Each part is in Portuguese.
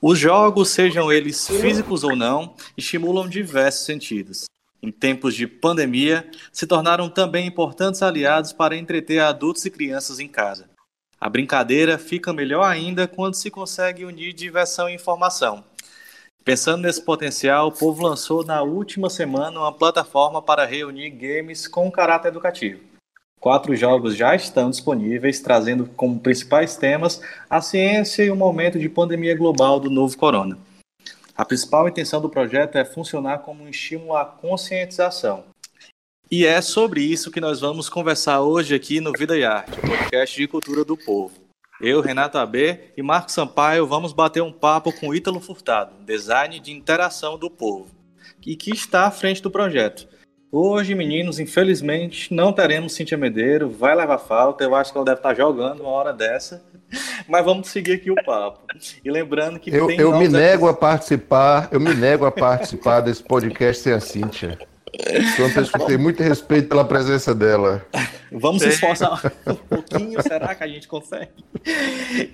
Os jogos, sejam eles físicos ou não, estimulam diversos sentidos. Em tempos de pandemia, se tornaram também importantes aliados para entreter adultos e crianças em casa. A brincadeira fica melhor ainda quando se consegue unir diversão e informação. Pensando nesse potencial, o povo lançou na última semana uma plataforma para reunir games com caráter educativo. Quatro jogos já estão disponíveis, trazendo como principais temas a ciência e o momento de pandemia global do novo corona. A principal intenção do projeto é funcionar como um estímulo à conscientização. E é sobre isso que nós vamos conversar hoje aqui no Vida e Arte, podcast de cultura do povo. Eu, Renato AB e Marco Sampaio vamos bater um papo com Ítalo Furtado, design de interação do povo, e que está à frente do projeto. Hoje, meninos, infelizmente, não teremos Cintia Medeiro, vai levar falta, eu acho que ela deve estar jogando uma hora dessa, mas vamos seguir aqui o papo. E lembrando que eu, eu me nego a participar, eu me nego a participar desse podcast sem a Cintia. Que tem muito respeito pela presença dela. Vamos se esforçar um pouquinho, será que a gente consegue?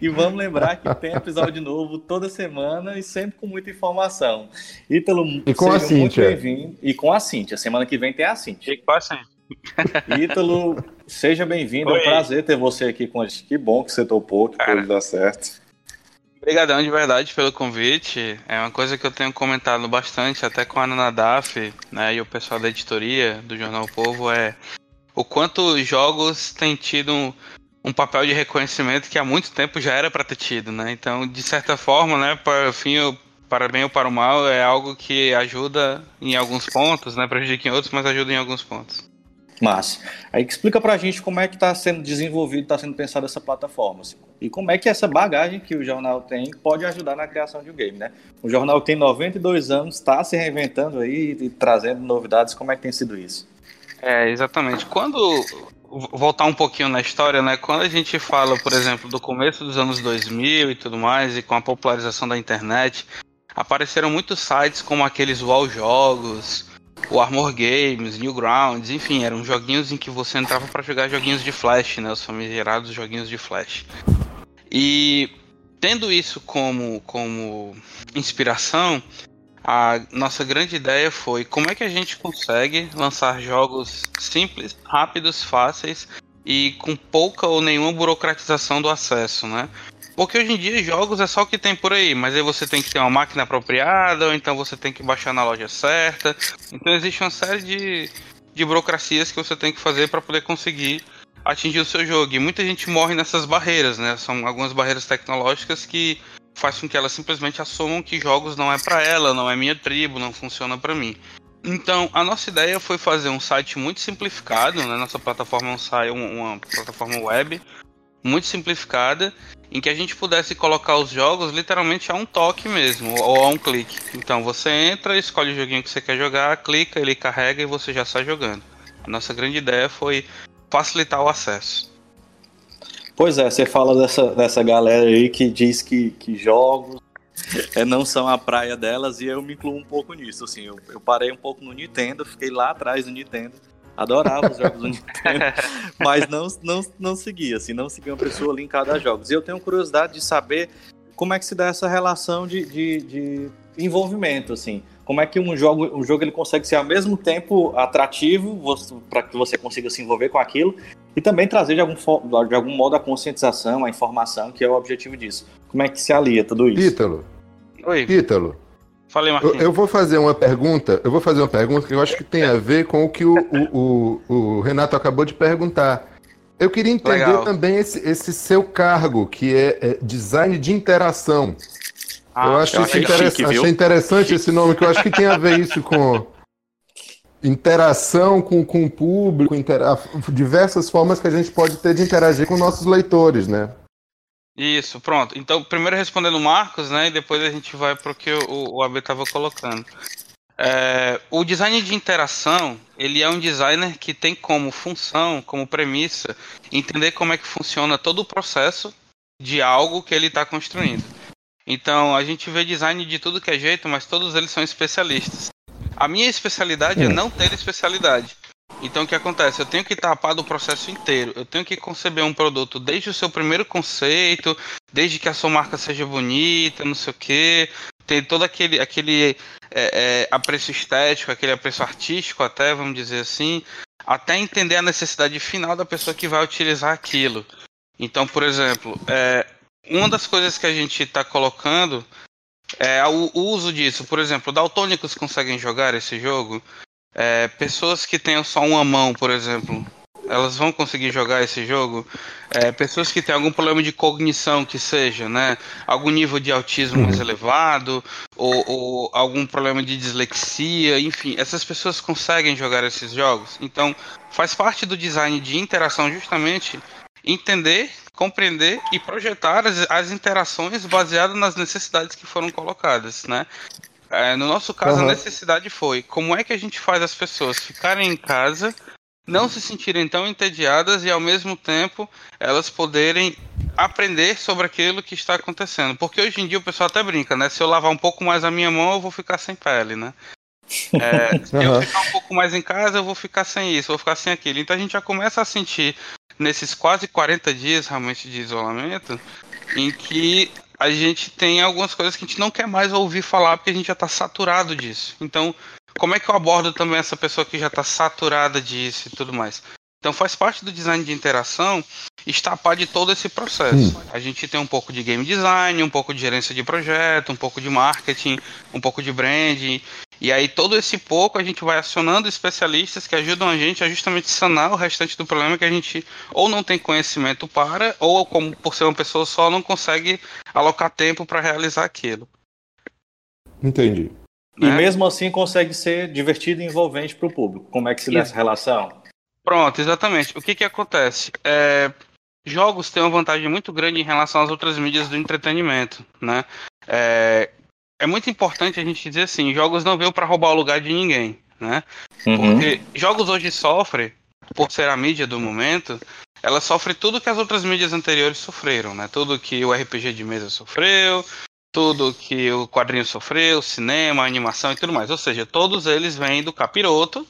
E vamos lembrar que tem episódio novo toda semana e sempre com muita informação. Ítalo, e com a Cíntia. E com a Cíntia. Semana que vem tem a Cíntia. E com a Cíntia. Ítalo, seja bem-vindo. É um prazer ter você aqui com a gente. Que bom que você topou, que tudo dá certo. Obrigadão de verdade pelo convite. É uma coisa que eu tenho comentado bastante, até com a Ana Nadaf, né, e o pessoal da editoria do Jornal Povo, é o quanto os jogos têm tido um, um papel de reconhecimento que há muito tempo já era para ter tido, né? Então, de certa forma, né, para fim, para bem ou para o mal, é algo que ajuda em alguns pontos, né, prejudica em outros, mas ajuda em alguns pontos. Massa. Aí explica pra gente como é que está sendo desenvolvido, está sendo pensada essa plataforma. Assim, e como é que essa bagagem que o jornal tem pode ajudar na criação de um game, né? O jornal tem 92 anos, está se reinventando aí e trazendo novidades. Como é que tem sido isso? É, exatamente. Quando voltar um pouquinho na história, né? Quando a gente fala, por exemplo, do começo dos anos 2000 e tudo mais, e com a popularização da internet, apareceram muitos sites como aqueles Wall Jogos, o Armor Games, Newgrounds, enfim, eram joguinhos em que você entrava para jogar joguinhos de Flash, né? Os famigerados joguinhos de Flash. E tendo isso como, como inspiração, a nossa grande ideia foi como é que a gente consegue lançar jogos simples, rápidos, fáceis e com pouca ou nenhuma burocratização do acesso, né? Porque hoje em dia jogos é só o que tem por aí, mas aí você tem que ter uma máquina apropriada, ou então você tem que baixar na loja certa. Então existe uma série de, de burocracias que você tem que fazer para poder conseguir atingir o seu jogo. E muita gente morre nessas barreiras, né? São algumas barreiras tecnológicas que faz com que elas simplesmente assumam que jogos não é para ela, não é minha tribo, não funciona para mim. Então, a nossa ideia foi fazer um site muito simplificado, né? Nossa plataforma é um, uma plataforma web muito simplificada em que a gente pudesse colocar os jogos literalmente a um toque mesmo, ou a um clique. Então você entra, escolhe o joguinho que você quer jogar, clica, ele carrega e você já sai jogando. A nossa grande ideia foi facilitar o acesso. Pois é, você fala dessa, dessa galera aí que diz que, que jogos é, não são a praia delas e eu me incluo um pouco nisso. Assim, eu, eu parei um pouco no Nintendo, fiquei lá atrás do Nintendo adorava os jogos do Nintendo, mas não, não, não seguia, assim, não seguia uma pessoa linkada a jogos. E eu tenho curiosidade de saber como é que se dá essa relação de, de, de envolvimento, assim. Como é que um jogo, um jogo ele consegue ser ao mesmo tempo atrativo para que você consiga se envolver com aquilo e também trazer de algum, de algum modo a conscientização, a informação, que é o objetivo disso. Como é que se alia tudo isso? Ítalo. Oi. Ítalo, Falei, Marquinhos. Eu, eu, vou fazer uma pergunta, eu vou fazer uma pergunta que eu acho que tem a ver com o que o, o, o, o Renato acabou de perguntar. Eu queria entender Legal. também esse, esse, seu cargo, que é, é design de interação. Ah, eu acho eu isso interessante, chique, achei interessante chique. esse nome, que eu acho que tem a ver isso com interação com, com o público, intera diversas formas que a gente pode ter de interagir com nossos leitores, né? Isso, pronto. Então, primeiro respondendo o Marcos, né? E depois a gente vai para o que o, o AB estava colocando. É, o design de interação, ele é um designer que tem como função, como premissa, entender como é que funciona todo o processo de algo que ele está construindo. Então, a gente vê design de tudo que é jeito, mas todos eles são especialistas. A minha especialidade é não ter especialidade. Então o que acontece? Eu tenho que tapar do processo inteiro. Eu tenho que conceber um produto desde o seu primeiro conceito, desde que a sua marca seja bonita, não sei o quê. Tem todo aquele, aquele é, é, apreço estético, aquele apreço artístico até, vamos dizer assim, até entender a necessidade final da pessoa que vai utilizar aquilo. Então, por exemplo, é, uma das coisas que a gente está colocando é o, o uso disso. Por exemplo, daltônicos conseguem jogar esse jogo? É, pessoas que tenham só uma mão, por exemplo, elas vão conseguir jogar esse jogo? É, pessoas que têm algum problema de cognição, que seja, né? Algum nível de autismo mais elevado, ou, ou, algum problema de dislexia, enfim, essas pessoas conseguem jogar esses jogos. Então, faz parte do design de interação justamente entender, compreender e projetar as, as interações baseadas nas necessidades que foram colocadas, né? É, no nosso caso, uhum. a necessidade foi como é que a gente faz as pessoas ficarem em casa, não se sentirem tão entediadas e ao mesmo tempo elas poderem aprender sobre aquilo que está acontecendo. Porque hoje em dia o pessoal até brinca, né? Se eu lavar um pouco mais a minha mão, eu vou ficar sem pele, né? É, se eu ficar um pouco mais em casa, eu vou ficar sem isso, vou ficar sem aquilo. Então a gente já começa a sentir nesses quase 40 dias realmente de isolamento, em que a gente tem algumas coisas que a gente não quer mais ouvir falar porque a gente já está saturado disso. Então, como é que eu abordo também essa pessoa que já está saturada disso e tudo mais? Então faz parte do design de interação estapar de todo esse processo. Hum. A gente tem um pouco de game design, um pouco de gerência de projeto, um pouco de marketing, um pouco de branding. E aí todo esse pouco a gente vai acionando especialistas que ajudam a gente a justamente sanar o restante do problema que a gente ou não tem conhecimento para, ou como por ser uma pessoa só não consegue alocar tempo para realizar aquilo. Entendi. E né? mesmo assim consegue ser divertido e envolvente para o público. Como é que se dá essa relação? Pronto, exatamente. O que que acontece? É, jogos têm uma vantagem muito grande em relação às outras mídias do entretenimento, né? É, é muito importante a gente dizer assim, jogos não veio para roubar o lugar de ninguém, né? Uhum. Porque jogos hoje sofrem, por ser a mídia do momento, ela sofre tudo que as outras mídias anteriores sofreram, né? Tudo que o RPG de mesa sofreu, tudo que o quadrinho sofreu, cinema, animação e tudo mais. Ou seja, todos eles vêm do capiroto,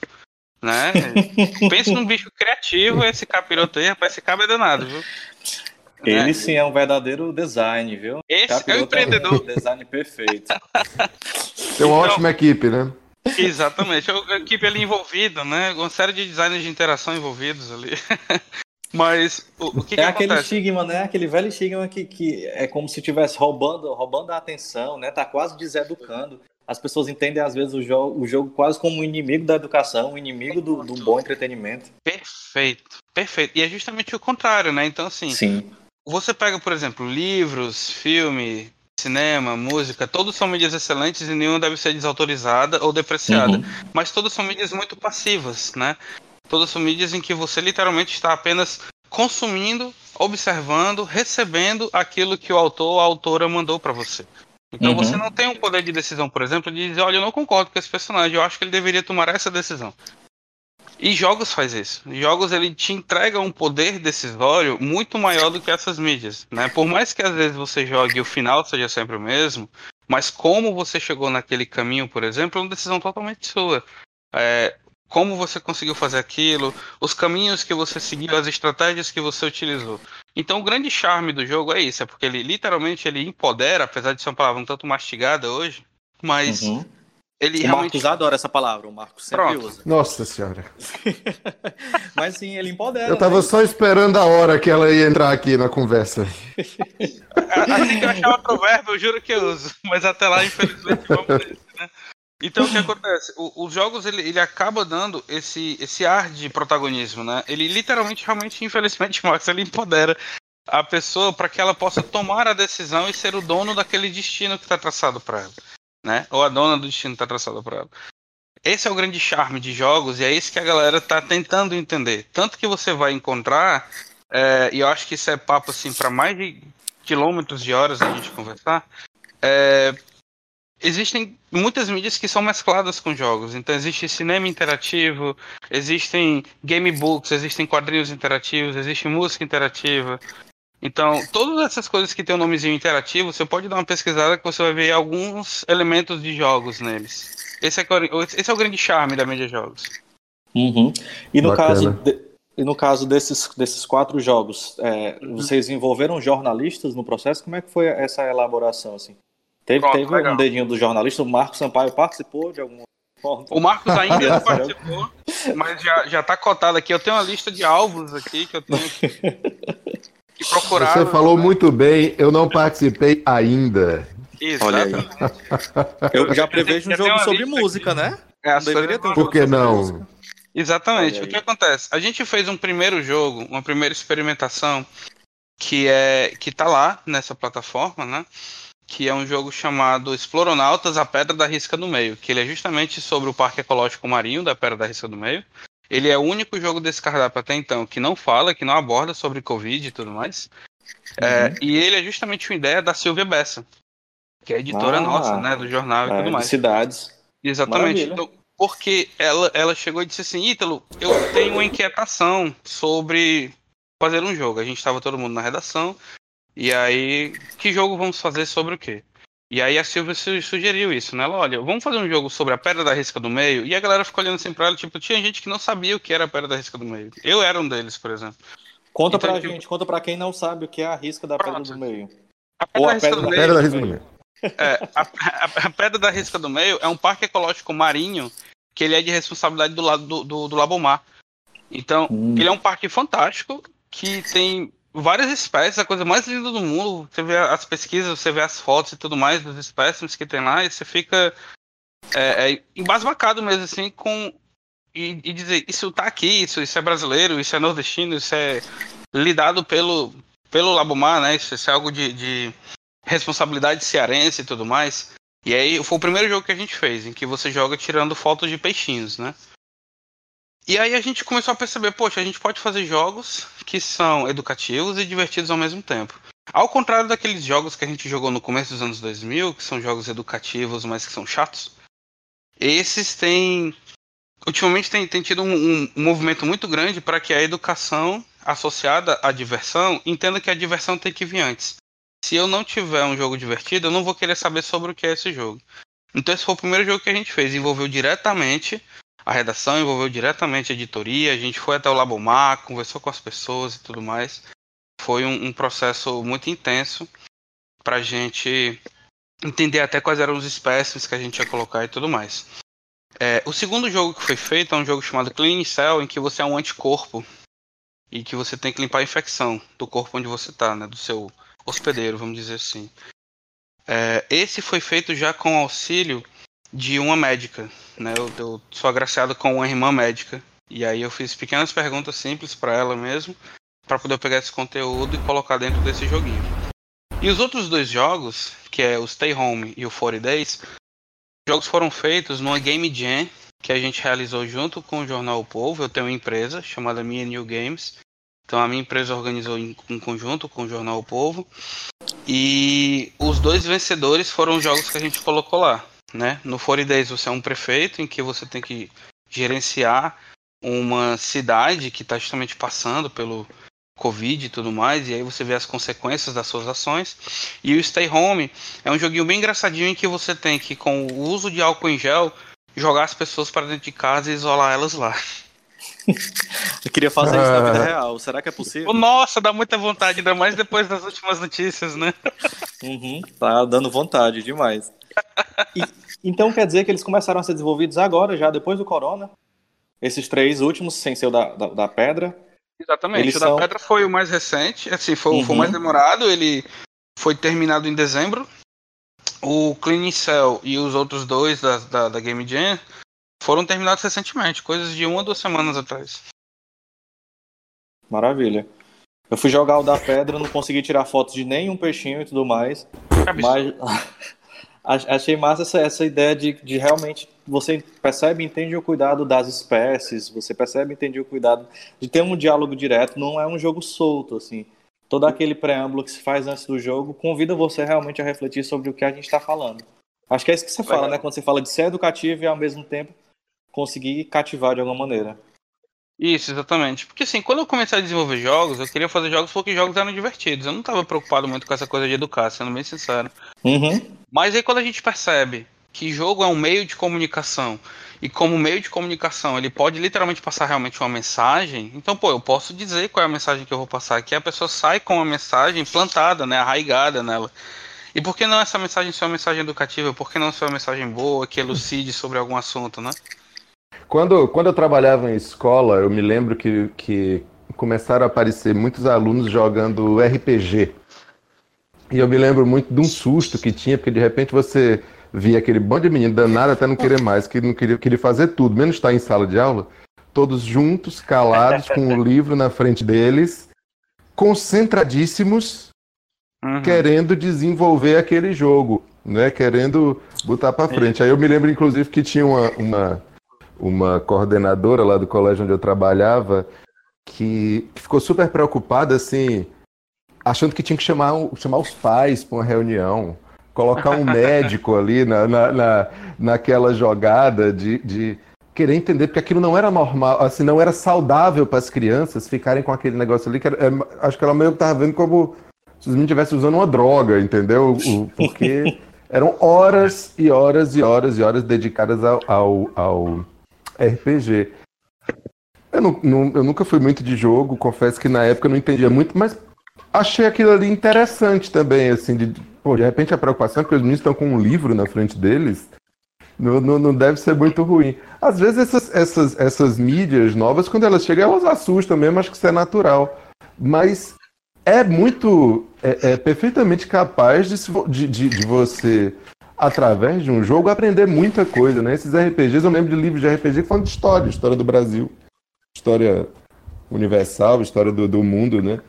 né? Pensa num bicho criativo, esse capiroto aí, rapaz, esse cabo é danado, viu? Ele né? sim é um verdadeiro design, viu? Esse capiroto é o empreendedor. É um design perfeito. Tem uma então, ótima equipe, né? Exatamente, a equipe ali envolvida, né? Uma série de designers de interação envolvidos ali. Mas o, o que, é que aquele estigma, né? Aquele velho estigma que, que é como se estivesse roubando, roubando a atenção, né? Tá quase deseducando as pessoas entendem às vezes o jogo, o jogo quase como um inimigo da educação, um inimigo do, do, bom entretenimento. Perfeito, perfeito. E é justamente o contrário, né? Então, assim, Sim. Você pega, por exemplo, livros, filme, cinema, música, todos são mídias excelentes e nenhuma deve ser desautorizada ou depreciada. Uhum. Mas todas são mídias muito passivas, né? Todas são mídias em que você literalmente está apenas consumindo, observando, recebendo aquilo que o autor ou a autora mandou para você. Então uhum. você não tem um poder de decisão, por exemplo, de dizer, olha, eu não concordo com esse personagem, eu acho que ele deveria tomar essa decisão. E jogos faz isso. Jogos ele te entrega um poder decisório muito maior do que essas mídias, né? Por mais que às vezes você jogue e o final seja sempre o mesmo, mas como você chegou naquele caminho, por exemplo, é uma decisão totalmente sua. É, como você conseguiu fazer aquilo, os caminhos que você seguiu, as estratégias que você utilizou. Então o grande charme do jogo é isso, é porque ele literalmente ele empodera, apesar de ser uma palavra um tanto mastigada hoje, mas uhum. Ele o realmente... Marcos adora essa palavra, o Marcos sempre Pronto. usa. Nossa senhora. mas sim, ele empodera. Eu tava né? só esperando a hora que ela ia entrar aqui na conversa. assim que eu achar outro verbo, eu juro que eu uso, mas até lá infelizmente vamos ver, né? Então o que acontece? O, os jogos ele, ele acaba dando esse, esse ar de protagonismo, né? Ele literalmente, realmente, infelizmente, Max, ele empodera a pessoa para que ela possa tomar a decisão e ser o dono daquele destino que está traçado para ela, né? Ou a dona do destino está traçado para ela. Esse é o grande charme de jogos e é isso que a galera está tentando entender. Tanto que você vai encontrar, é, e eu acho que isso é papo assim para mais de quilômetros de horas a gente conversar. É, existem muitas mídias que são mescladas com jogos. Então existe cinema interativo, existem gamebooks, existem quadrinhos interativos, existe música interativa. Então, todas essas coisas que tem o um nomezinho interativo, você pode dar uma pesquisada que você vai ver alguns elementos de jogos neles. Esse é, esse é o grande charme da mídia jogos. Uhum. E no caso, de, e no caso desses, desses quatro jogos, é, uhum. vocês envolveram jornalistas no processo? Como é que foi essa elaboração assim? Teve, Pronto, teve um dedinho do jornalista, o Marco Sampaio participou de alguma forma? O Marcos ainda não participou, mas já, já tá cotado aqui. Eu tenho uma lista de alvos aqui que eu tenho que, que procurar. Você falou né? muito bem, eu não participei ainda. Olha aí. Eu já prevejo um jogo sobre música, aqui. né? É, deveria ter um Por que não? Exatamente. O que acontece? A gente fez um primeiro jogo, uma primeira experimentação que é que tá lá nessa plataforma, né? que é um jogo chamado Exploronautas, a Pedra da Risca do Meio, que ele é justamente sobre o Parque Ecológico Marinho da Pedra da Risca do Meio. Ele é o único jogo desse cardápio até então que não fala, que não aborda sobre Covid e tudo mais. É, uhum. É, e ele é justamente uma ideia da Silvia Bessa, que é editora ah, nossa, né, do jornal e é, tudo mais. Cidades. Exatamente. Então, porque ela, ela chegou e disse assim, Ítalo, eu tenho uma inquietação sobre fazer um jogo. A gente estava todo mundo na redação e aí, que jogo vamos fazer sobre o quê? E aí a Silvia sugeriu isso, né? Ela, olha, vamos fazer um jogo sobre a Pedra da Risca do Meio. E a galera ficou olhando assim pra ela, tipo, tinha gente que não sabia o que era a Pedra da Risca do Meio. Eu era um deles, por exemplo. Conta então, pra tipo... gente, conta pra quem não sabe o que é a risca da Pronto. Pedra do Meio. A Pedra, Ou da, a pedra, da, meio, pedra da Risca do Meio. É, a, a, a, Pedra da Risca do Meio é um parque ecológico marinho que ele é de responsabilidade do lado do, do, do Labomar. Então, hum. ele é um parque fantástico que tem várias espécies, a coisa mais linda do mundo. Você vê as pesquisas, você vê as fotos e tudo mais dos espécimes que tem lá, e você fica é, é, embasbacado mesmo, assim, com. E, e, dizer, isso tá aqui, isso, isso é brasileiro, isso é nordestino, isso é lidado pelo, pelo Labomar, né? Isso, isso é algo de, de responsabilidade cearense e tudo mais. E aí foi o primeiro jogo que a gente fez, em que você joga tirando fotos de peixinhos, né? E aí a gente começou a perceber, poxa, a gente pode fazer jogos que são educativos e divertidos ao mesmo tempo. Ao contrário daqueles jogos que a gente jogou no começo dos anos 2000, que são jogos educativos, mas que são chatos, esses têm. Ultimamente tem, tem tido um, um, um movimento muito grande para que a educação associada à diversão entenda que a diversão tem que vir antes. Se eu não tiver um jogo divertido, eu não vou querer saber sobre o que é esse jogo. Então esse foi o primeiro jogo que a gente fez, envolveu diretamente a redação envolveu diretamente a editoria, a gente foi até o Labomar, conversou com as pessoas e tudo mais. Foi um, um processo muito intenso para a gente entender até quais eram os espécimes que a gente ia colocar e tudo mais. É, o segundo jogo que foi feito é um jogo chamado Clean Cell, em que você é um anticorpo e que você tem que limpar a infecção do corpo onde você está, né, do seu hospedeiro, vamos dizer assim. É, esse foi feito já com auxílio de uma médica, né? Eu, eu sou agraciado com uma irmã médica. E aí eu fiz pequenas perguntas simples para ela mesmo, para poder pegar esse conteúdo e colocar dentro desse joguinho. E os outros dois jogos, que é o Stay Home e o 40 Days, os jogos foram feitos numa Game Jam que a gente realizou junto com o Jornal o Povo. Eu tenho uma empresa chamada Minha New Games. Então a minha empresa organizou em, em conjunto com o Jornal o Povo. E os dois vencedores foram os jogos que a gente colocou lá. Né? No 40 Days você é um prefeito em que você tem que gerenciar uma cidade que está justamente passando pelo Covid e tudo mais, e aí você vê as consequências das suas ações. E o Stay Home é um joguinho bem engraçadinho em que você tem que, com o uso de álcool em gel, jogar as pessoas para dentro de casa e isolar elas lá. Eu queria fazer isso na vida real. Será que é possível? Nossa, dá muita vontade, ainda mais depois das últimas notícias, né? Uhum, tá dando vontade demais. E, então quer dizer que eles começaram a ser desenvolvidos agora, já depois do Corona? Esses três últimos, sem ser o da, da, da Pedra? Exatamente, eles o da Pedra foi o mais recente, assim, foi, uhum. foi o mais uhum. demorado, ele foi terminado em dezembro. O Clean Cell e os outros dois da, da, da Game Jam foram terminados recentemente, coisas de uma ou duas semanas atrás. Maravilha. Eu fui jogar o da pedra, não consegui tirar fotos de nenhum peixinho e tudo mais. Mas achei massa essa, essa ideia de, de realmente você percebe e entende o cuidado das espécies, você percebe e entende o cuidado de ter um diálogo direto, não é um jogo solto, assim. Todo aquele preâmbulo que se faz antes do jogo convida você realmente a refletir sobre o que a gente está falando. Acho que é isso que você fala, né? Quando você fala de ser educativo e ao mesmo tempo conseguir cativar de alguma maneira. Isso, exatamente. Porque assim, quando eu comecei a desenvolver jogos, eu queria fazer jogos porque jogos eram divertidos. Eu não estava preocupado muito com essa coisa de educar, sendo bem sincero. Uhum. Mas aí quando a gente percebe que jogo é um meio de comunicação e como meio de comunicação ele pode literalmente passar realmente uma mensagem, então, pô, eu posso dizer qual é a mensagem que eu vou passar aqui, a pessoa sai com uma mensagem plantada, né, arraigada nela. E por que não essa mensagem ser uma mensagem educativa? Por que não ser uma mensagem boa, que elucide sobre algum assunto, né? Quando, quando eu trabalhava em escola, eu me lembro que, que começaram a aparecer muitos alunos jogando RPG. E eu me lembro muito de um susto que tinha, porque de repente você via aquele bando de menino danado até não querer mais, que não queria, queria fazer tudo, menos estar em sala de aula, todos juntos, calados, com o um livro na frente deles, concentradíssimos, uhum. querendo desenvolver aquele jogo, né? Querendo botar para frente. Aí eu me lembro, inclusive, que tinha uma, uma, uma coordenadora lá do colégio onde eu trabalhava que ficou super preocupada, assim, achando que tinha que chamar, chamar os pais para uma reunião colocar um médico ali na, na, na, naquela jogada de, de querer entender, porque aquilo não era normal, assim, não era saudável para as crianças ficarem com aquele negócio ali, que era, é, acho que ela meio que estava vendo como se os meninos estivessem usando uma droga, entendeu? O, porque eram horas e horas e horas e horas dedicadas ao, ao, ao RPG. Eu, não, não, eu nunca fui muito de jogo, confesso que na época eu não entendia muito, mas achei aquilo ali interessante também, assim, de Pô, de repente a preocupação é que os meninos estão com um livro na frente deles. Não, não, não, deve ser muito ruim. Às vezes essas, essas, essas mídias novas, quando elas chegam, elas assustam mesmo, acho que isso é natural. Mas é muito. É, é perfeitamente capaz de, de, de, você, através de um jogo, aprender muita coisa, né? Esses RPGs, eu lembro de livros de RPG que falam de história, história do Brasil, história universal, história do, do mundo, né?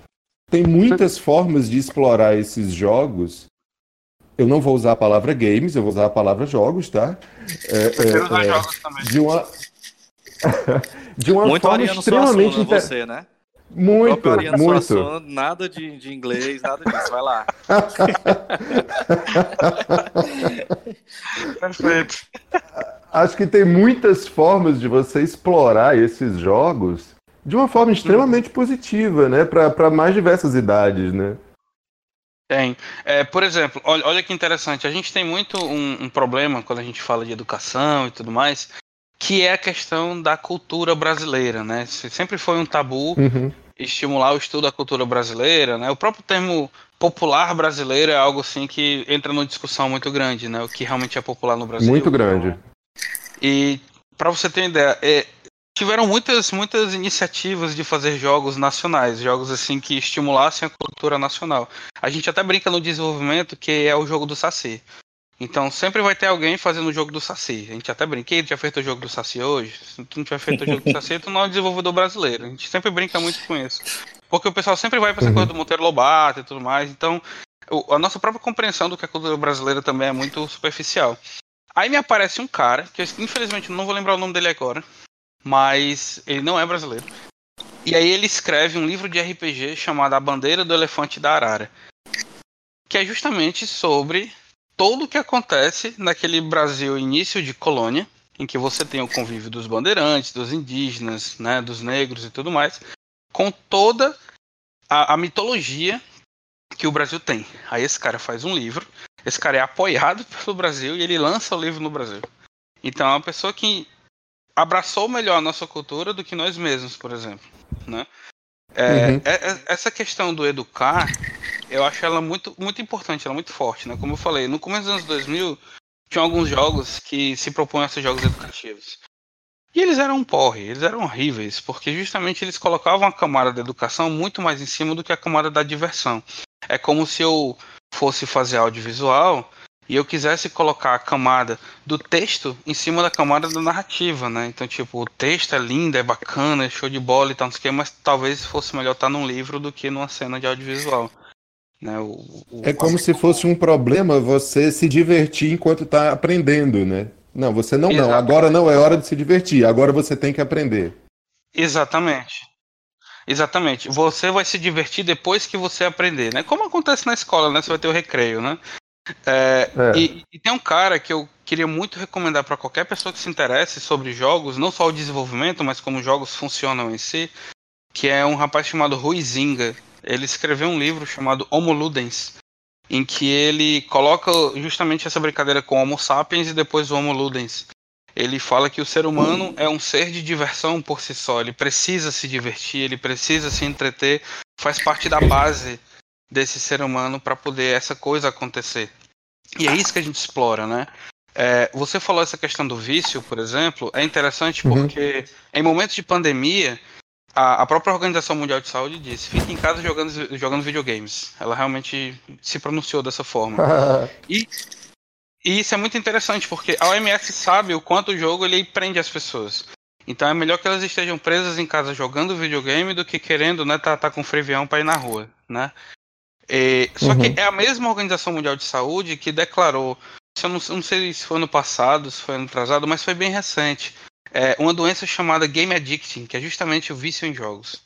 Tem muitas formas de explorar esses jogos eu não vou usar a palavra games, eu vou usar a palavra jogos, tá? É, é, usar é, jogos também. De uma, de uma muito forma extremamente inter... você, né? Muito, muito. nada de, de inglês, nada disso. Vai lá. Perfeito. Acho que tem muitas formas de você explorar esses jogos de uma forma extremamente positiva, né? Para mais diversas idades, né? Tem. É, por exemplo, olha, olha que interessante. A gente tem muito um, um, problema quando a gente fala de educação e tudo mais, que é a questão da cultura brasileira, né? Sempre foi um tabu uhum. estimular o estudo da cultura brasileira, né? O próprio termo popular brasileiro é algo assim que entra numa discussão muito grande, né? O que realmente é popular no Brasil. Muito grande. E para você ter uma ideia, é, tiveram muitas, muitas iniciativas de fazer jogos nacionais, jogos assim que estimulassem a cultura nacional. A gente até brinca no desenvolvimento que é o jogo do Saci. Então sempre vai ter alguém fazendo o jogo do Saci. A gente até brinca, já feito o jogo do Saci hoje? Se tu não tiver feito o jogo do Saci, tu não é um desenvolvedor brasileiro. A gente sempre brinca muito com isso. Porque o pessoal sempre vai para essa uhum. coisa do Monteiro Lobato e tudo mais. Então, a nossa própria compreensão do que é cultura brasileira também é muito superficial. Aí me aparece um cara, que eu infelizmente não vou lembrar o nome dele agora, mas ele não é brasileiro. E aí ele escreve um livro de RPG chamado A Bandeira do Elefante da Arara, que é justamente sobre todo o que acontece naquele Brasil início de colônia, em que você tem o convívio dos bandeirantes, dos indígenas, né, dos negros e tudo mais, com toda a, a mitologia que o Brasil tem. Aí esse cara faz um livro, esse cara é apoiado pelo Brasil e ele lança o livro no Brasil. Então é uma pessoa que abraçou melhor a nossa cultura do que nós mesmos, por exemplo, né? É, uhum. É, é, essa questão do educar, eu acho ela muito, muito importante, ela é muito forte, né? Como eu falei, no começo dos anos 2000, tinha alguns jogos que se propõem a ser jogos educativos. E eles eram um porre, eles eram horríveis, porque justamente eles colocavam a camada da educação muito mais em cima do que a camada da diversão. É como se eu fosse fazer audiovisual e eu quisesse colocar a camada do texto em cima da camada da narrativa, né? Então, tipo, o texto é lindo, é bacana, é show de bola e tal, não sei o que, mas talvez fosse melhor estar num livro do que numa cena de audiovisual. Né? O, o... É como se fosse um problema você se divertir enquanto está aprendendo, né? Não, você não, Exatamente. não. Agora não é hora de se divertir, agora você tem que aprender. Exatamente. Exatamente. Você vai se divertir depois que você aprender, né? Como acontece na escola, né? Você vai ter o recreio, né? É, é. E, e, tem um cara que eu queria muito recomendar para qualquer pessoa que se interesse sobre jogos, não só o desenvolvimento, mas como jogos funcionam em si, que é um rapaz chamado Rui Zinga. Ele escreveu um livro chamado Homo Ludens, em que ele coloca justamente essa brincadeira com Homo sapiens e depois o Homo ludens. Ele fala que o ser humano é um ser de diversão por si só, ele precisa se divertir, ele precisa se entreter, faz parte da base desse ser humano para poder essa coisa acontecer. E é isso que a gente explora, né? É, você falou essa questão do vício, por exemplo, é interessante uhum. porque em momentos de pandemia, a, a, própria Organização Mundial de Saúde disse: fique em casa jogando, jogando videogames. Ela realmente se pronunciou dessa forma. e, e, isso é muito interessante porque a OMS sabe o quanto o jogo ele prende as pessoas. Então é melhor que elas estejam presas em casa jogando videogame do que querendo, né, tá, tá com frevião para ir na rua, né? E, só uhum. que é a mesma Organização Mundial de Saúde que declarou eu não, não, sei se foi ano passado, se foi ano atrasado, mas foi bem recente. É uma doença chamada Game Addiction, que é justamente o vício em jogos.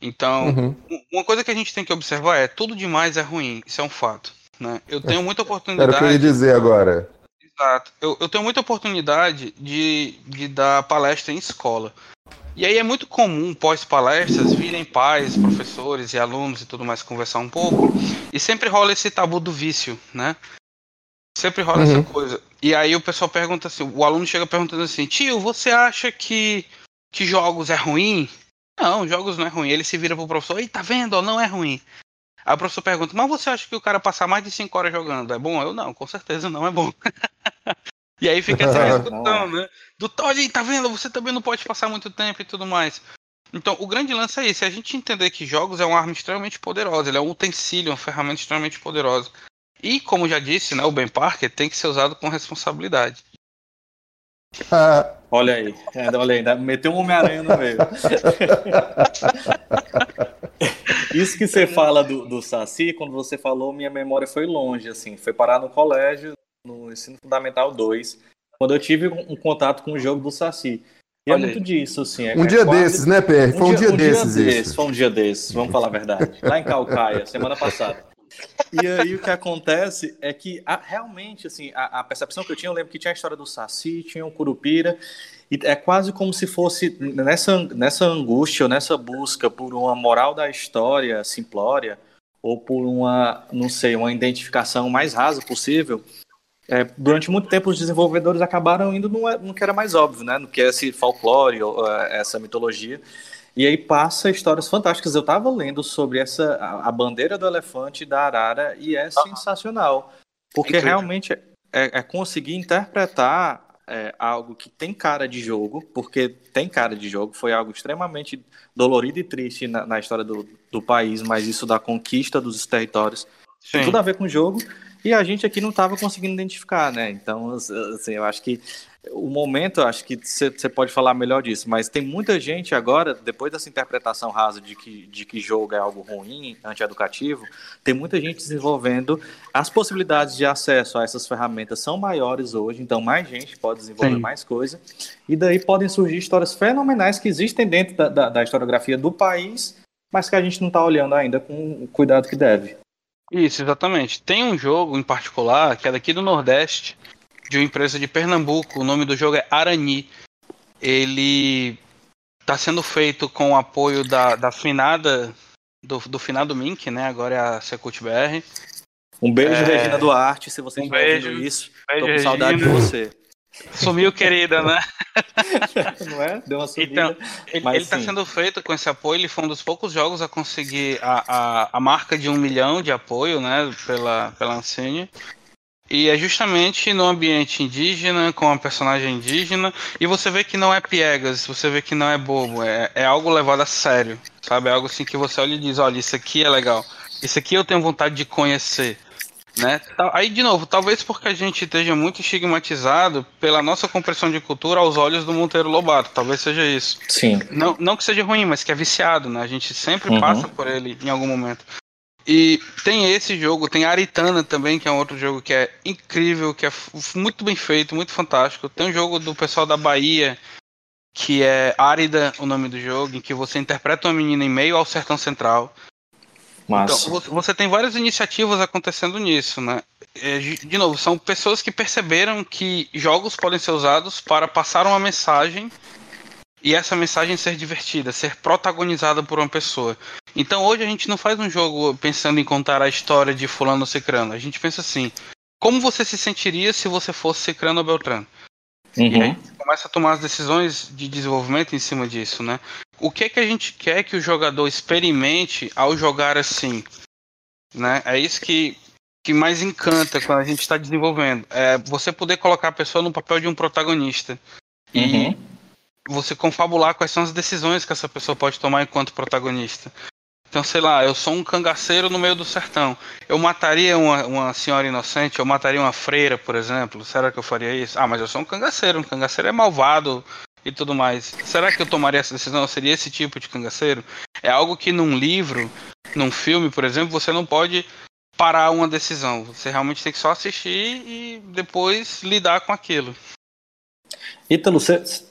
Então, uhum. uma coisa que a gente tem que observar é tudo demais é ruim, isso é um fato. Né? Eu tenho muita oportunidade. Era o que eu ia dizer agora. Exato. Eu, eu tenho muita oportunidade de, de dar palestra em escola. E aí é muito comum, pós-palestras, virem pais, professores e alunos e tudo mais conversar um pouco. E sempre rola esse tabu do vício, né? Sempre rola uhum. essa coisa. E aí o pessoal pergunta assim, o aluno chega perguntando assim, tio, você acha que, que jogos é ruim? Não, jogos não é ruim. Ele se vira pro professor, e tá vendo, não é ruim. Aí o professor pergunta, mas você acha que o cara passar mais de 5 horas jogando é bom? Eu não, com certeza não é bom. e aí fica essa discussão, né? Do olha tá vendo, você também não pode passar muito tempo e tudo mais. Então, o grande lance é esse, a gente entender que jogos é uma arma extremamente poderosa, ele é um utensílio, uma ferramenta extremamente poderosa. E, como já disse, né, o Ben Parker tem que ser usado com responsabilidade. Ah. Olha aí, olha aí, meteu um Homem-Aranha no meio. Isso que você fala do, do Saci, quando você falou, minha memória foi longe, assim, foi parar no colégio, no ensino fundamental 2, quando eu tive um, contato com o jogo do Saci. E é olha é muito aí. disso, assim. É, um dia quase... desses, né, PR? Foi um, um dia, dia, desses. Um dia desses, foi um dia desses, vamos falar a verdade. Lá em Calcaia, semana passada. E aí o que acontece é que a, realmente, assim, a, a, percepção que eu tinha, eu lembro que tinha a história do Saci, tinha o Curupira, e é quase como se fosse nessa, nessa angústia, ou nessa busca por uma moral da história simplória, ou por uma, não sei, uma identificação mais rasa possível, é, durante muito tempo os desenvolvedores acabaram indo no, no que era mais óbvio, né? No que é esse folclore, ou, essa mitologia. E aí passa histórias fantásticas. Eu estava lendo sobre essa a, a, bandeira do elefante da arara e é sensacional, porque realmente é, é, conseguir interpretar é, algo que tem cara de jogo, porque tem cara de jogo, foi algo extremamente dolorido e triste na, na história do, do país, mas isso da conquista dos territórios Sim. tem tudo a ver com o jogo. E a gente aqui não estava conseguindo identificar, né? Então, assim, eu acho que o momento, acho que você pode falar melhor disso, mas tem muita gente agora, depois dessa interpretação rasa de que, de que jogo é algo ruim, antieducativo, tem muita gente desenvolvendo. As possibilidades de acesso a essas ferramentas são maiores hoje, então mais gente pode desenvolver Sim. mais coisa. E daí podem surgir histórias fenomenais que existem dentro da, da, da historiografia do país, mas que a gente não está olhando ainda com o cuidado que deve. Isso, exatamente. Tem um jogo em particular que é daqui do Nordeste de uma empresa de Pernambuco. O nome do jogo é Arani. Ele está sendo feito com o apoio da, da finada, do, do finado Mink, né? Agora é a Secult BR. Um beijo, é... Regina Duarte, se você um estiver beijo, ouvindo isso. Beijo, Tô com saudade de você. Sumiu, querida, né? Não é? Deu uma subida. Então, ele está sendo feito com esse apoio. Ele foi um dos poucos jogos a conseguir a, a, a marca de um milhão de apoio, né? Pela, pela Ancine. E é justamente no ambiente indígena, com a personagem indígena, e você vê que não é piegas, você vê que não é bobo, é, é algo levado a sério, sabe? É algo assim que você olha e diz, olha, isso aqui é legal, isso aqui eu tenho vontade de conhecer. Né? Aí, de novo, talvez porque a gente esteja muito estigmatizado pela nossa compreensão de cultura aos olhos do Monteiro Lobato, talvez seja isso. Sim. Não, não que seja ruim, mas que é viciado, né? A gente sempre uhum. passa por ele em algum momento. E tem esse jogo, tem Aritana também, que é um outro jogo que é incrível, que é muito bem feito, muito fantástico. Tem um jogo do pessoal da Bahia, que é Árida, o nome do jogo, em que você interpreta uma menina em meio ao sertão central. Então, você tem várias iniciativas acontecendo nisso, né? É, de novo, são pessoas que perceberam que jogos podem ser usados para passar uma mensagem e essa mensagem ser divertida, ser protagonizada por uma pessoa. Então hoje a gente não faz um jogo pensando em contar a história de fulano cicrano. A gente pensa assim, como você se sentiria se você fosse cicrano ou beltrano? Uhum. E aí você começa a tomar as decisões de desenvolvimento em cima disso, né? O que é que a gente quer que o jogador experimente ao jogar assim? Né? É isso que, que mais encanta quando a gente está desenvolvendo. É você poder colocar a pessoa no papel de um protagonista. E uhum. você confabular quais são as decisões que essa pessoa pode tomar enquanto protagonista. Então, sei lá, eu sou um cangaceiro no meio do sertão. Eu mataria uma, uma senhora inocente, eu mataria uma freira, por exemplo. Será que eu faria isso? Ah, mas eu sou um cangaceiro. Um cangaceiro é malvado e tudo mais. Será que eu tomaria essa decisão? Eu seria esse tipo de cangaceiro? É algo que num livro, num filme, por exemplo, você não pode parar uma decisão. Você realmente tem que só assistir e depois lidar com aquilo. Ítalo,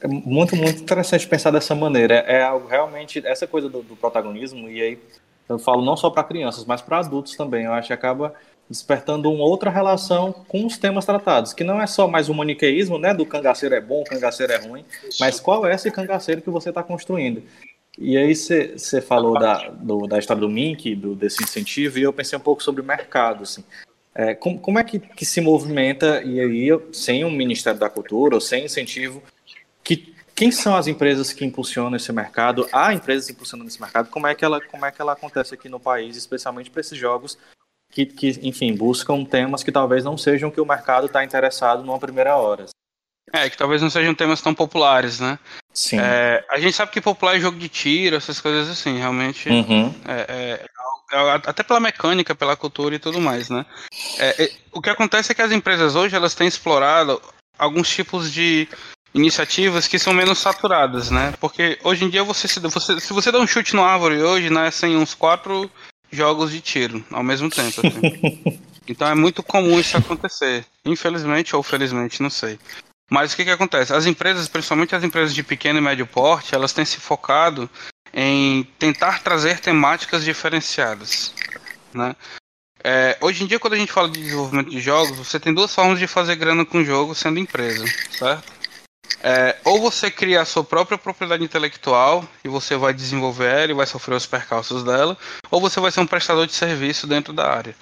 é muito, muito interessante pensar dessa maneira. É algo realmente, essa coisa do, do protagonismo, e aí eu falo não só para crianças, mas para adultos também. Eu acho que acaba despertando uma outra relação com os temas tratados, que não é só mais o maniqueísmo, né, do cangaceiro é bom, cangaceiro é ruim, mas qual é esse cangaceiro que você está construindo. E aí você falou da, do, da história do Mink, do, desse incentivo, e eu pensei um pouco sobre o mercado, assim. É, como, como, é que, que, se movimenta, e aí, sem o um Ministério da Cultura, ou sem incentivo, que, quem são as empresas que impulsionam esse mercado? Há empresas impulsionando esse mercado? Como é que ela, como é que ela acontece aqui no país, especialmente para esses jogos que, que, enfim, buscam temas que talvez não sejam que o mercado está interessado numa primeira hora? É, que talvez não sejam temas tão populares, né? Sim. É, a gente sabe que popular é jogo de tiro, essas coisas assim, realmente. Uhum. É, é, até pela mecânica, pela cultura e tudo mais, né? É, é, o que acontece é que as empresas hoje elas têm explorado alguns tipos de iniciativas que são menos saturadas, né? Porque hoje em dia você se, você, se você dá um chute no árvore hoje, nascem uns quatro jogos de tiro ao mesmo tempo. Assim. então é muito comum isso acontecer. Infelizmente ou felizmente, não sei. Mas o que, que acontece? As empresas, principalmente as empresas de pequeno e médio porte, elas têm se focado em tentar trazer temáticas diferenciadas. Né? É, hoje em dia, quando a gente fala de desenvolvimento de jogos, você tem duas formas de fazer grana com o jogo sendo empresa, certo? É, ou você cria a sua própria propriedade intelectual e você vai desenvolver ela e vai sofrer os percalços dela, ou você vai ser um prestador de serviço dentro da área.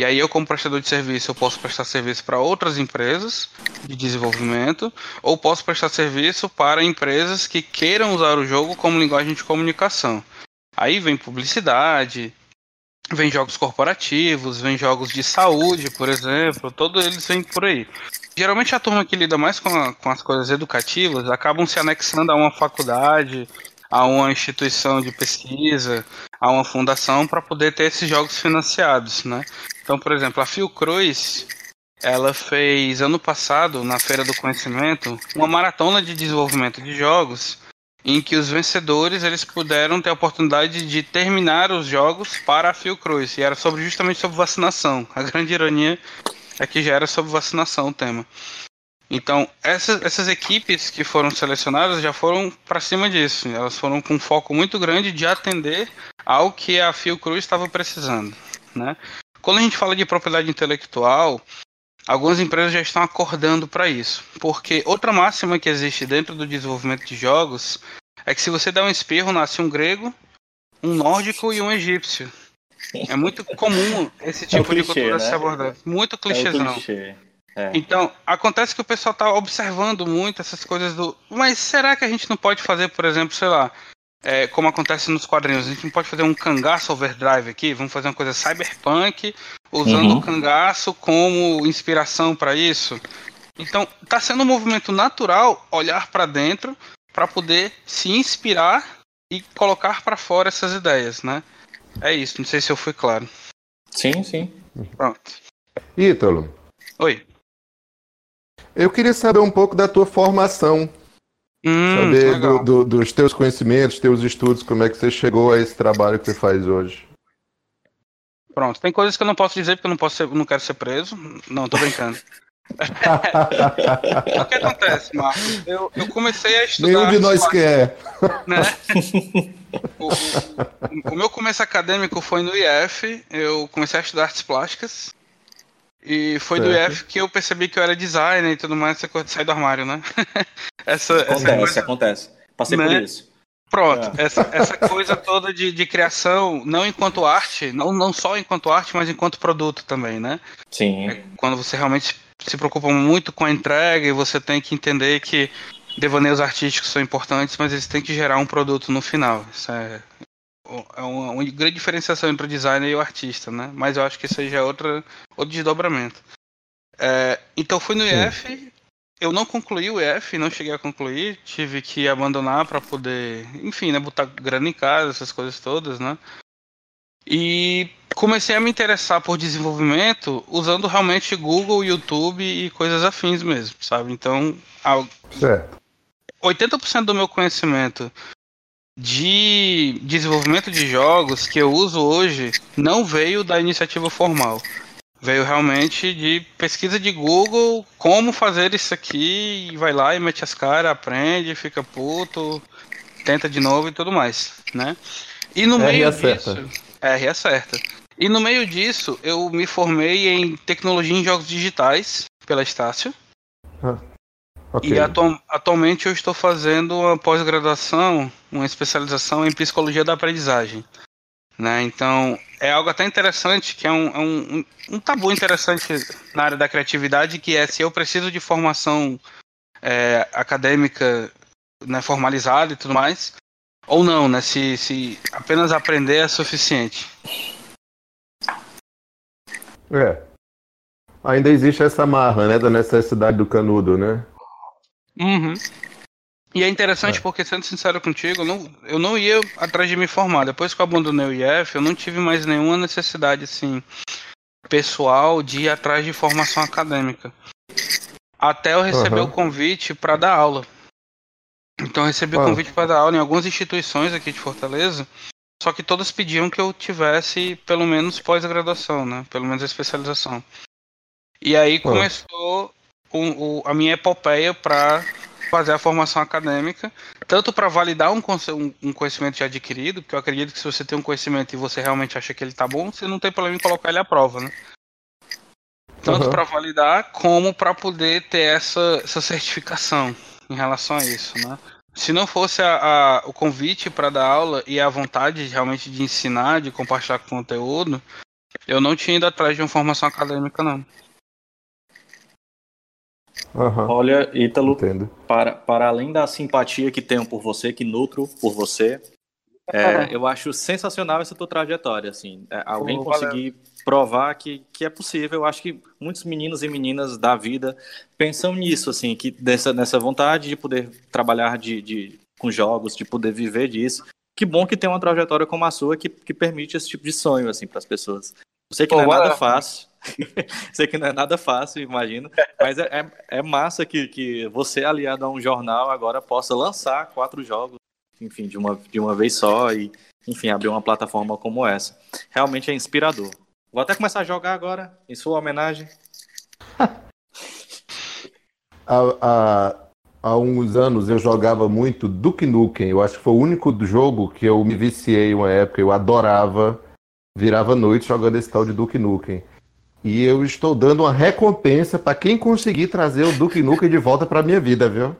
E aí eu como prestador de serviço eu posso prestar serviço para outras empresas de desenvolvimento ou posso prestar serviço para empresas que queiram usar o jogo como linguagem de comunicação. Aí vem publicidade, vem jogos corporativos, vem jogos de saúde, por exemplo, todos eles vêm por aí. Geralmente a turma que lida mais com, a, com as coisas educativas acabam se anexando a uma faculdade, a uma instituição de pesquisa, a uma fundação para poder ter esses jogos financiados, né? Então, por exemplo, a Fiocruz, ela fez ano passado, na Feira do Conhecimento, uma maratona de desenvolvimento de jogos em que os vencedores eles puderam ter a oportunidade de terminar os jogos para a Fiocruz. E era sobre, justamente sobre vacinação. A grande ironia é que já era sobre vacinação o tema. Então, essas, essas equipes que foram selecionadas já foram para cima disso. Elas foram com um foco muito grande de atender ao que a Fiocruz estava precisando. Né? Quando a gente fala de propriedade intelectual, algumas empresas já estão acordando para isso. Porque outra máxima que existe dentro do desenvolvimento de jogos é que se você der um espirro, nasce um grego, um nórdico e um egípcio. É muito comum esse tipo é clichê, de cultura né? se abordar. Muito clichêzão. É clichê. É. Então, acontece que o pessoal está observando muito essas coisas do. Mas será que a gente não pode fazer, por exemplo, sei lá, é, como acontece nos quadrinhos. A gente não pode fazer um cangaço overdrive aqui, vamos fazer uma coisa cyberpunk, usando uhum. o cangaço como inspiração para isso. Então, está sendo um movimento natural olhar para dentro para poder se inspirar e colocar para fora essas ideias, né? É isso, não sei se eu fui claro. Sim, sim. Pronto. Ítalo. Oi. Eu queria saber um pouco da tua formação Hum, Saber do, do, dos teus conhecimentos, teus estudos, como é que você chegou a esse trabalho que você faz hoje. Pronto, tem coisas que eu não posso dizer porque eu não, posso ser, não quero ser preso. Não, tô brincando. o que acontece, Marcos? Eu, eu comecei a estudar. Nenhum de nós quer. Né? O, o, o, meu começo acadêmico foi no IF. Eu comecei a estudar artes plásticas. E foi certo. do IF que eu percebi que eu era designer e tudo mais, essa coisa de sair do armário, né? essa, acontece, essa coisa, acontece. Passei né? por isso. Pronto, é. essa, essa coisa toda de, de criação, não enquanto arte, não, não só enquanto arte, mas enquanto produto também, né? Sim. É quando você realmente se preocupa muito com a entrega e você tem que entender que devaneios artísticos são importantes, mas eles têm que gerar um produto no final. Isso é, é uma, uma grande diferenciação entre o designer e o artista, né? Mas eu acho que já é outra, outro desdobramento. É, então fui no IF, eu não concluí o EF, não cheguei a concluir, tive que abandonar para poder, enfim, né, botar grana em casa, essas coisas todas, né? E comecei a me interessar por desenvolvimento usando realmente Google, YouTube e coisas afins mesmo, sabe? Então, certo. 80% do meu conhecimento de desenvolvimento de jogos que eu uso hoje não veio da iniciativa formal. Veio realmente de pesquisa de Google, como fazer isso aqui, e vai lá e mete as caras, aprende, fica puto, tenta de novo e tudo mais, né? E no R meio acerta. disso. R acerta. E no meio disso, eu me formei em tecnologia em jogos digitais pela Estácio. Ah, okay. E atu atualmente eu estou fazendo uma pós-graduação, uma especialização em psicologia da aprendizagem. Né? Então, é algo até interessante, que é um, é um, um, tabu interessante na área da criatividade, que é se eu preciso de formação é, acadêmica né, formalizada e tudo mais, ou não, né? Se, se apenas aprender é suficiente. É. Ainda existe essa marra, né, da necessidade do canudo, né? Uhum. E é interessante é. porque, sendo sincero contigo, eu não, eu não ia atrás de me formar. Depois que eu abandonei o IF, eu não tive mais nenhuma necessidade, assim, pessoal de ir atrás de formação acadêmica. Até eu receber uhum. o convite para dar aula. Então eu recebi o convite para dar aula em algumas instituições aqui de Fortaleza, só que todas pediam que eu tivesse pelo menos pós-graduação, né? Pelo menos a especialização. E aí começou o, o, a minha epopeia para fazer a formação acadêmica, tanto para validar um, um, conhecimento já adquirido, porque eu acredito que se você tem um conhecimento e você realmente acha que ele tá bom, você não tem problema em colocar ele à prova, né? Tanto uhum. para validar, como para poder ter essa, essa certificação em relação a isso, né? Se não fosse a, a, o convite para dar aula e a vontade realmente de ensinar, de compartilhar conteúdo, eu não tinha ido atrás de uma formação acadêmica, não. Uhum. Olha, Ítalo, para, para além da simpatia que tenho por você, que nutro por você, é, eu acho sensacional essa tua trajetória, assim, é, alguém Pô, conseguir valeu. provar que, que é possível. Eu acho que muitos meninos e meninas da vida pensam nisso, assim, que dessa, nessa vontade de poder trabalhar de, de, com jogos, de poder viver disso. Que bom que tem uma trajetória como a sua que, que permite esse tipo de sonho, assim, para as pessoas. Eu sei que Pô, não é nada fácil, Sei que não é nada fácil, imagino. Mas é, é, é, massa que, que você, aliado a um jornal, agora possa lançar quatro jogos, enfim, de uma, de uma vez só e, enfim, abrir uma plataforma como essa. Realmente é inspirador. Vou até começar a jogar agora, em sua homenagem. há, há, há uns anos eu jogava muito Duke Nukem. Eu acho que foi o único jogo que eu me viciei uma época. Eu adorava. Virava noite jogando esse tal de Duke Nukem. E eu estou dando uma recompensa para quem conseguir trazer o Duke Nukem de volta para minha vida, viu?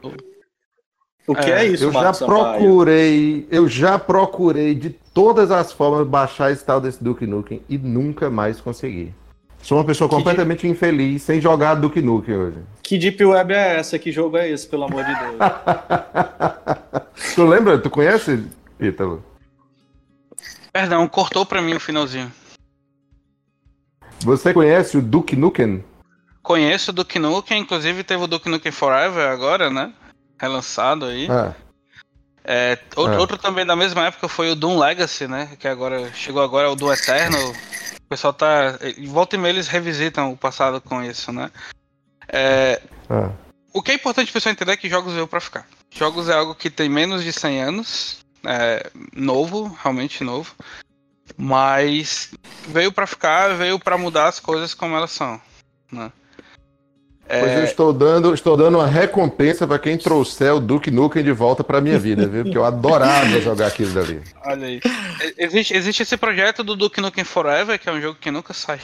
O que é, é isso, Eu já procurei, eu já procurei de todas as formas baixar esse tal desse Duke Nukem e nunca mais consegui. Sou uma pessoa completamente deep... infeliz sem jogar Duke Nukem hoje. Que Deep Web é essa? Que jogo é esse, pelo amor de Deus? tu lembra? Tu conhece, Ítalo? Perdão, cortou pra mim o finalzinho. Você conhece o Duke Nukem? Conheço o Duke Nukem, inclusive teve o Duke Nukem Forever agora, né? Relançado aí. Ah. É, outro, ah. outro, também da mesma época foi o Doom Legacy, né? Que agora chegou agora o Doom Eternal. O pessoal tá. Volta e meia eles revisitam o passado com isso, né? É, ah. O que é importante o pessoal entender é que jogos veio para ficar. Jogos é algo que tem menos de 100 anos, é, novo, realmente novo. Mas veio para ficar, veio para mudar as coisas como elas são. Né? Pois eu estou dando, estou dando uma recompensa para quem trouxer o Duke Nukem de volta para minha vida, viu? Porque eu adorava jogar aquilo dali. Olha aí. Existe, existe esse projeto do Duke Nukem Forever, que é um jogo que nunca saiu.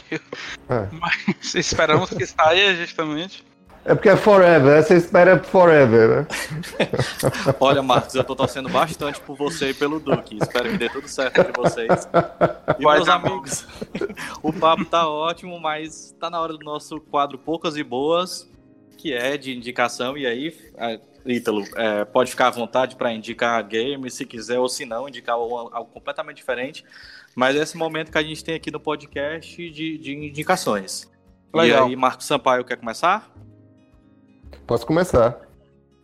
É. Mas esperamos que saia justamente. É porque é forever, você espera forever, né? Olha, Marcos, eu tô torcendo bastante por você e pelo Duque. Espero que dê tudo certo entre vocês. E Vai meus amigos, o papo tá ótimo, mas tá na hora do nosso quadro Poucas e Boas, que é de indicação. E aí, Ítalo, é, pode ficar à vontade para indicar game, se quiser, ou se não, indicar algo, algo, completamente diferente. Mas é esse momento que a gente tem aqui no podcast de, de indicações. Legal. E aí, Marcos Sampaio quer começar? Posso começar.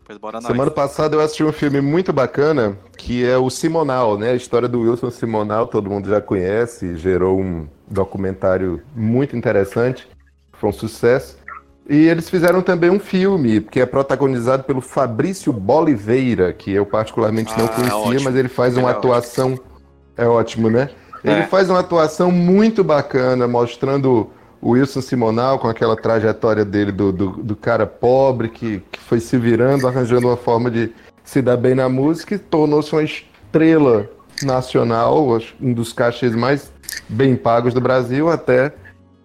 Pois bora nós. Semana passada eu assisti um filme muito bacana, que é o Simonal, né? A história do Wilson Simonal, todo mundo já conhece, gerou um documentário muito interessante, foi um sucesso. E eles fizeram também um filme, que é protagonizado pelo Fabrício Boliveira, que eu particularmente ah, não conhecia, ótimo. mas ele faz uma atuação. É ótimo, né? Ele é. faz uma atuação muito bacana, mostrando o Wilson Simonal com aquela trajetória dele do, do, do, cara pobre que, que foi se virando, arranjando uma forma de se dar bem na música e tornou-se uma estrela nacional, um dos cachês mais bem pagos do Brasil, até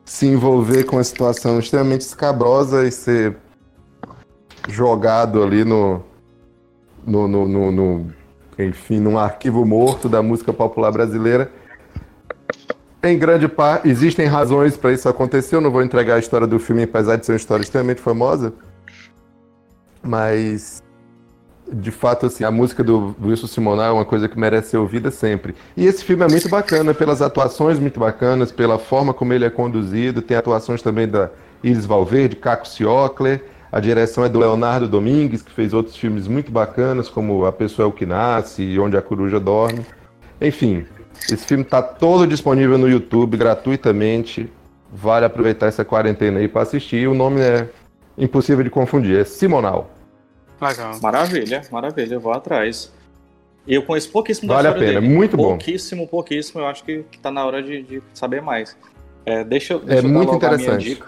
se envolver com uma situação extremamente escabrosa e ser jogado ali no, no, no, no, no enfim, num arquivo morto da música popular brasileira em grande parte, existem razões para isso acontecer. Eu não vou entregar a história do filme, apesar de ser uma história extremamente famosa. Mas, de fato, assim, a música do Wilson Simonal é uma coisa que merece ser ouvida sempre. E esse filme é muito bacana, pelas atuações muito bacanas, pela forma como ele é conduzido. Tem atuações também da Iris Valverde, Caco Ciocler. A direção é do Leonardo Domingues, que fez outros filmes muito bacanas, como A Pessoa é o que Nasce e Onde a Coruja Dorme. Enfim, esse filme está todo disponível no YouTube gratuitamente. Vale aproveitar essa quarentena aí para assistir. O nome é impossível de confundir, é Simonal. Legal. Maravilha, maravilha, eu vou atrás. Eu conheço pouquíssimo Vale a pena, dele. muito bom. Pouquíssimo, pouquíssimo, eu acho que, está na hora de, de, saber mais. É, deixa, deixa é eu muito interessante.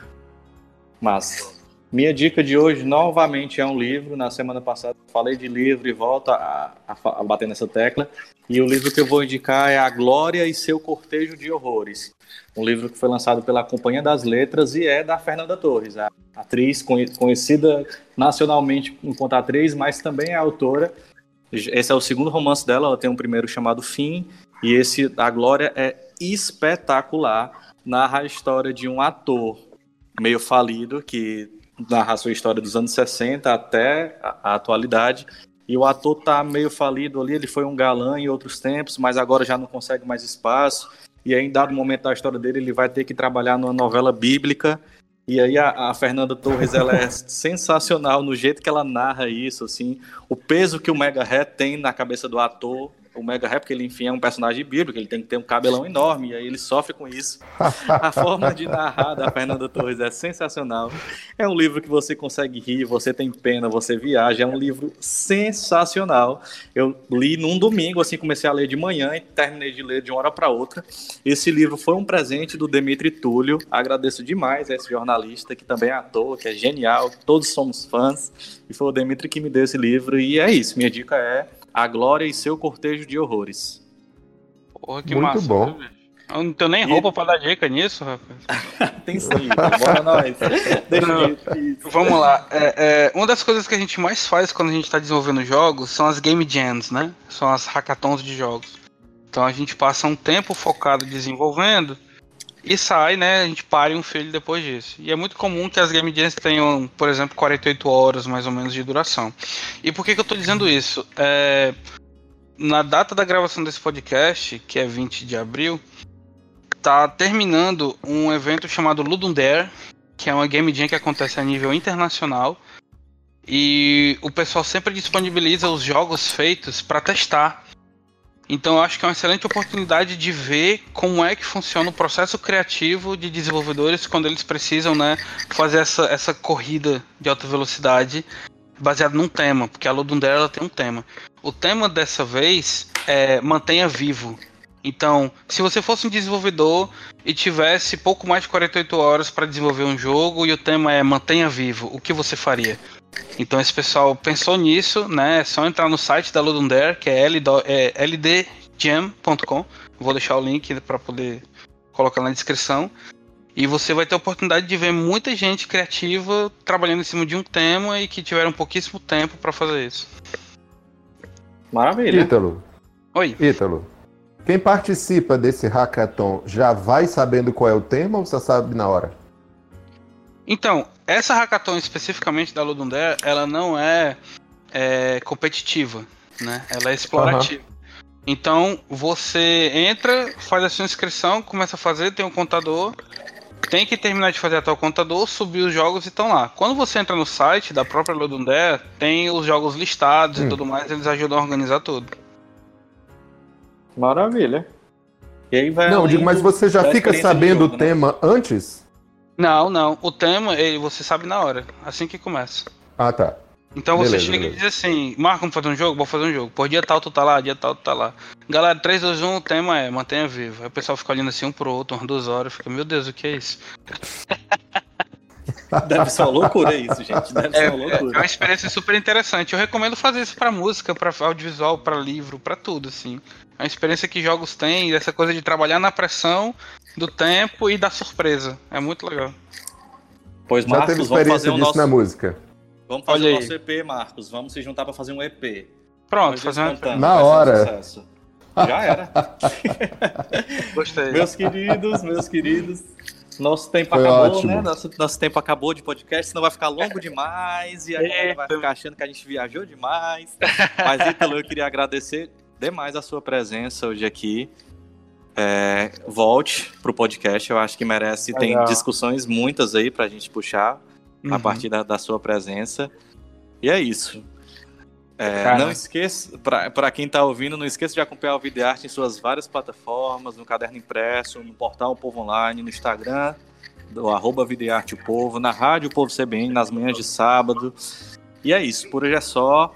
Mas minha dica de hoje novamente é um livro. Na semana passada falei de livro e volto a, a, a, bater nessa tecla. E o livro que eu vou indicar é A Glória e seu Cortejo de Horrores. Um livro que foi lançado pela Companhia das Letras e é da Fernanda Torres, a atriz conhecida nacionalmente enquanto atriz, mas também é autora. Esse é o segundo romance dela, ela tem um primeiro chamado Fim, e esse, A Glória, é espetacular. Narra a história de um ator meio falido que narrar sua história dos anos 60 até a, a atualidade. E o ator tá meio falido ali, ele foi um galã em outros tempos, mas agora já não consegue mais espaço. E aí, em dado momento da história dele, ele vai ter que trabalhar numa novela bíblica. E aí a, a Fernanda Torres, ela é sensacional no jeito que ela narra isso, assim, o peso que o Mega Hat tem na cabeça do ator o Mega Rap, porque ele, enfim, é um personagem bíblico, ele tem que ter um cabelão enorme, e aí ele sofre com isso. A forma de narrar da Fernanda Torres é sensacional. É um livro que você consegue rir, você tem pena, você viaja, é um livro sensacional. Eu li num domingo, assim, comecei a ler de manhã e terminei de ler de uma hora para outra. Esse livro foi um presente do Demetri Túlio, agradeço demais a esse jornalista, que também é ator, que é genial, todos somos fãs, e foi o Demetri que me deu esse livro, e é isso, minha dica é a Glória e seu cortejo de horrores. Porra, que Muito massa, bom. Eu não tenho nem roupa e... pra dar dica nisso, rapaz. Tem sim, bora nós. Vamos lá. É, é, uma das coisas que a gente mais faz quando a gente está desenvolvendo jogos são as game jams, né? São as hackathons de jogos. Então a gente passa um tempo focado desenvolvendo e sai, né? A gente pare um filho depois disso. E é muito comum que as game jams tenham, por exemplo, 48 horas mais ou menos de duração. E por que, que eu estou dizendo isso? É, na data da gravação desse podcast, que é 20 de abril, tá terminando um evento chamado Ludum Dare, que é uma game jam que acontece a nível internacional. E o pessoal sempre disponibiliza os jogos feitos para testar então eu acho que é uma excelente oportunidade de ver como é que funciona o processo criativo de desenvolvedores quando eles precisam né, fazer essa, essa corrida de alta velocidade baseado num tema, porque a Ludundera ela tem um tema. O tema dessa vez é mantenha vivo. Então, se você fosse um desenvolvedor e tivesse pouco mais de 48 horas para desenvolver um jogo e o tema é mantenha vivo, o que você faria? Então esse pessoal pensou nisso, né? É só entrar no site da Ludum Dare, que é, é ldjam.com. Vou deixar o link para poder colocar na descrição. E você vai ter a oportunidade de ver muita gente criativa trabalhando em cima de um tema e que tiveram pouquíssimo tempo para fazer isso. Maravilha. Ítalo. Oi. Ítalo. Quem participa desse hackathon já vai sabendo qual é o tema ou você sabe na hora? Então, essa hackathon especificamente da Ludundé, ela não é, é, competitiva, né? Ela é explorativa. Uhum. Então, você entra, faz a sua inscrição, começa a fazer, tem um contador, tem que terminar de fazer até o contador, subir os jogos e estão lá. Quando você entra no site da própria Ludundé, tem os jogos listados hum. e tudo mais, eles ajudam a organizar tudo. Maravilha. E aí vai Não, digo, mas você já fica sabendo jogo, o né? tema antes? Não, não. O tema, ele, você sabe na hora, assim que começa. Ah, tá. Então beleza, você chega beleza. e diz assim, Marco, vamos fazer um jogo? Vou fazer um jogo. Por dia tal tu tá lá, dia tal tu tá lá. Galera, 3, 2, 1, o tema é mantenha vivo. Aí o pessoal fica olhando assim um pro outro, umas duas horas, fica, meu Deus, o que é isso? Deve ser uma loucura isso, gente. Deve é, ser uma loucura. É uma experiência super interessante. Eu recomendo fazer isso pra música, pra audiovisual, pra livro, pra tudo, assim. É uma experiência que jogos têm, essa coisa de trabalhar na pressão do tempo e da surpresa. É muito legal. Pois, Já Marcos, teve experiência disso nosso... na música. Vamos fazer Olha o nosso EP, Marcos. Vamos se juntar para fazer um EP. Pronto, fazer um EP. Na hora. Já era. Gostei. Meus queridos, meus queridos. Nosso tempo Foi acabou, ótimo. né? Nosso, nosso tempo acabou de podcast, senão vai ficar longo demais e a galera vai ficar achando que a gente viajou demais. Mas, Ítalo, eu queria agradecer demais a sua presença hoje aqui. É, volte pro podcast, eu acho que merece. Legal. Tem discussões muitas aí pra gente puxar uhum. a partir da, da, sua presença. E é isso. É, não esqueça, para quem está ouvindo, não esqueça de acompanhar o Videarte em suas várias plataformas, no Caderno Impresso, no portal Povo Online, no Instagram, do arroba Videarte o Povo, na Rádio Povo CBN, nas manhãs de sábado. E é isso, por hoje é só.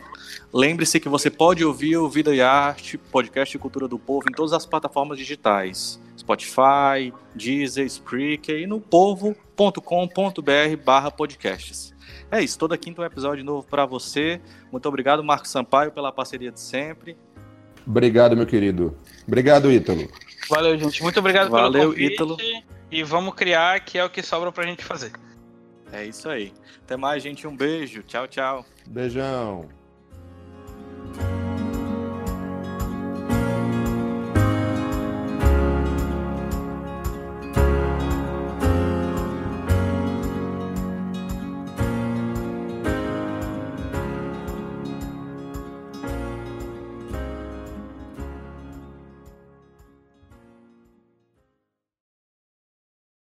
Lembre-se que você pode ouvir o Vida e Arte, podcast de cultura do povo, em todas as plataformas digitais. Spotify, Deezer, Spreaker e no povo.com.br barra podcasts. É isso, toda quinta um episódio novo para você. Muito obrigado, Marco Sampaio, pela parceria de sempre. Obrigado, meu querido. Obrigado, Ítalo. Valeu, gente. Muito obrigado Valeu, pelo convite. Ítalo. E vamos criar, que é o que sobra pra gente fazer. É isso aí. Até mais, gente. Um beijo. Tchau, tchau. Beijão.